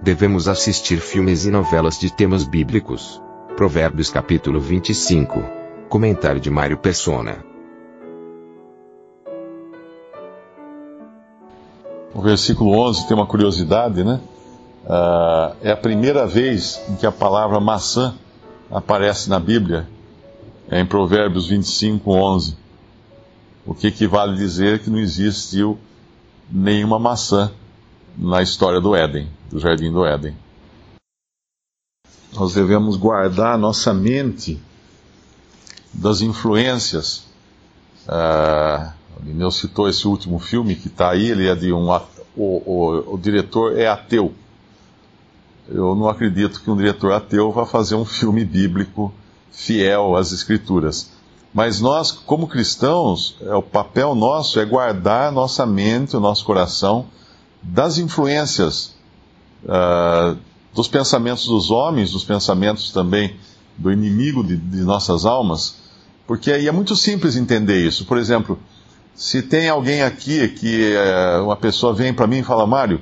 Devemos assistir filmes e novelas de temas bíblicos. Provérbios capítulo 25. Comentário de Mário Persona. O versículo 11 tem uma curiosidade, né? Ah, é a primeira vez em que a palavra maçã aparece na Bíblia, é em Provérbios 25, 11. O que equivale a dizer que não existiu nenhuma maçã na história do Éden, do Jardim do Éden. Nós devemos guardar nossa mente das influências. Uh, o Lineu citou esse último filme que está aí, ele é de um. O, o, o diretor é ateu. Eu não acredito que um diretor ateu vá fazer um filme bíblico fiel às Escrituras. Mas nós, como cristãos, é, o papel nosso é guardar nossa mente, o nosso coração das influências uh, dos pensamentos dos homens, dos pensamentos também do inimigo de, de nossas almas, porque aí é muito simples entender isso. Por exemplo, se tem alguém aqui que uh, uma pessoa vem para mim e fala, Mário,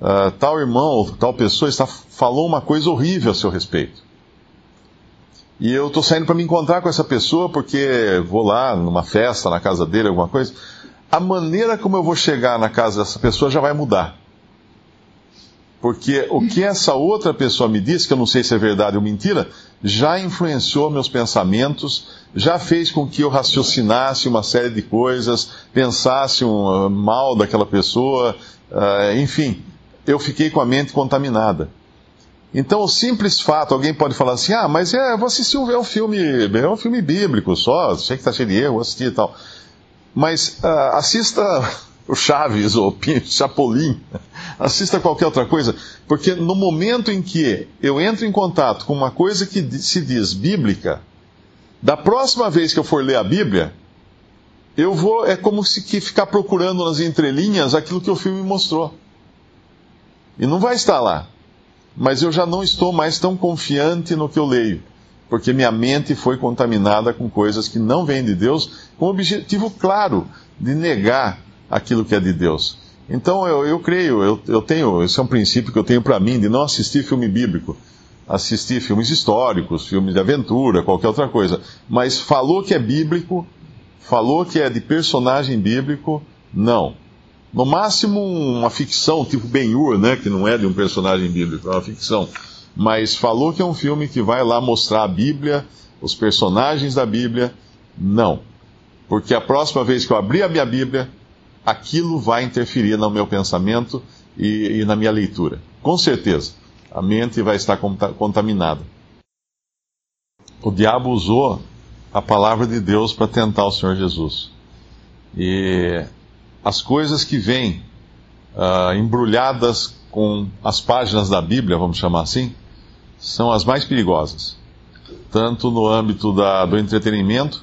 uh, tal irmão, tal pessoa está, falou uma coisa horrível a seu respeito. E eu estou saindo para me encontrar com essa pessoa porque vou lá numa festa, na casa dele, alguma coisa. A maneira como eu vou chegar na casa dessa pessoa já vai mudar. Porque o que essa outra pessoa me disse, que eu não sei se é verdade ou mentira, já influenciou meus pensamentos, já fez com que eu raciocinasse uma série de coisas, pensasse um, uh, mal daquela pessoa, uh, enfim, eu fiquei com a mente contaminada. Então, o simples fato, alguém pode falar assim: ah, mas é, vou assistir um, é um filme, é um filme bíblico só, sei que está cheio de erro, vou assistir e tal. Mas uh, assista o Chaves ou Chapolin, assista qualquer outra coisa, porque no momento em que eu entro em contato com uma coisa que se diz bíblica, da próxima vez que eu for ler a Bíblia, eu vou, é como se que ficar procurando nas entrelinhas aquilo que o filme mostrou. E não vai estar lá. Mas eu já não estou mais tão confiante no que eu leio, porque minha mente foi contaminada com coisas que não vêm de Deus, com o objetivo claro de negar aquilo que é de Deus. Então eu, eu creio, eu, eu tenho, esse é um princípio que eu tenho para mim, de não assistir filme bíblico assistir filmes históricos, filmes de aventura, qualquer outra coisa. Mas falou que é bíblico, falou que é de personagem bíblico, não. No máximo uma ficção, tipo Ben-Hur, né, que não é de um personagem bíblico, é uma ficção. Mas falou que é um filme que vai lá mostrar a Bíblia, os personagens da Bíblia, não. Porque a próxima vez que eu abrir a minha Bíblia, aquilo vai interferir no meu pensamento e, e na minha leitura. Com certeza. A mente vai estar contaminada. O diabo usou a palavra de Deus para tentar o Senhor Jesus. E as coisas que vêm uh, embrulhadas com as páginas da Bíblia, vamos chamar assim, são as mais perigosas, tanto no âmbito da, do entretenimento,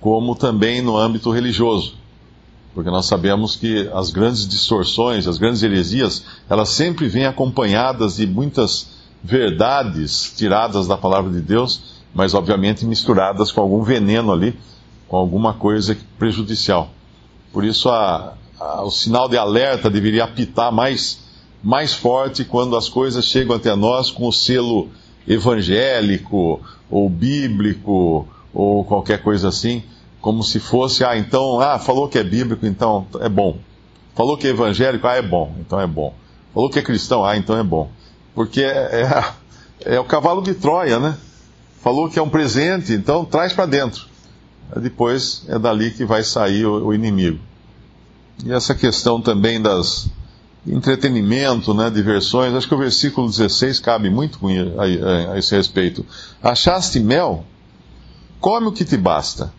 como também no âmbito religioso. Porque nós sabemos que as grandes distorções, as grandes heresias, elas sempre vêm acompanhadas de muitas verdades tiradas da palavra de Deus, mas obviamente misturadas com algum veneno ali, com alguma coisa prejudicial. Por isso a, a, o sinal de alerta deveria apitar mais, mais forte quando as coisas chegam até nós com o selo evangélico ou bíblico ou qualquer coisa assim, como se fosse, ah, então, ah, falou que é bíblico, então é bom. Falou que é evangélico, ah, é bom, então é bom. Falou que é cristão, ah, então é bom. Porque é, é, é o cavalo de Troia, né? Falou que é um presente, então traz para dentro depois é dali que vai sair o, o inimigo. E essa questão também das entretenimento, né, diversões, acho que o versículo 16 cabe muito a, a, a esse respeito. Achaste mel? Come o que te basta,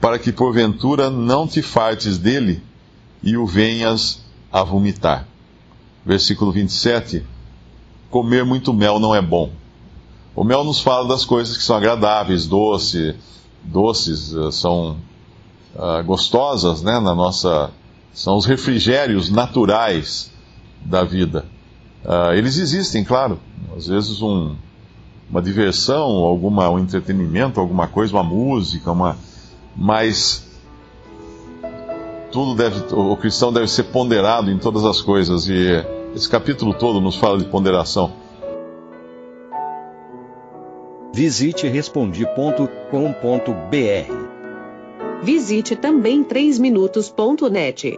para que porventura não te fartes dele e o venhas a vomitar. Versículo 27. Comer muito mel não é bom. O mel nos fala das coisas que são agradáveis, doce, doces, eh, são uh, gostosas, né, na nossa, são os refrigérios naturais da vida. Uh, eles existem, claro. Às vezes um, uma diversão, alguma, um entretenimento, alguma coisa, uma música, uma, mas tudo deve, o cristão deve ser ponderado em todas as coisas e esse capítulo todo nos fala de ponderação. Visite respondi.com.br. Visite também 3minutos.net.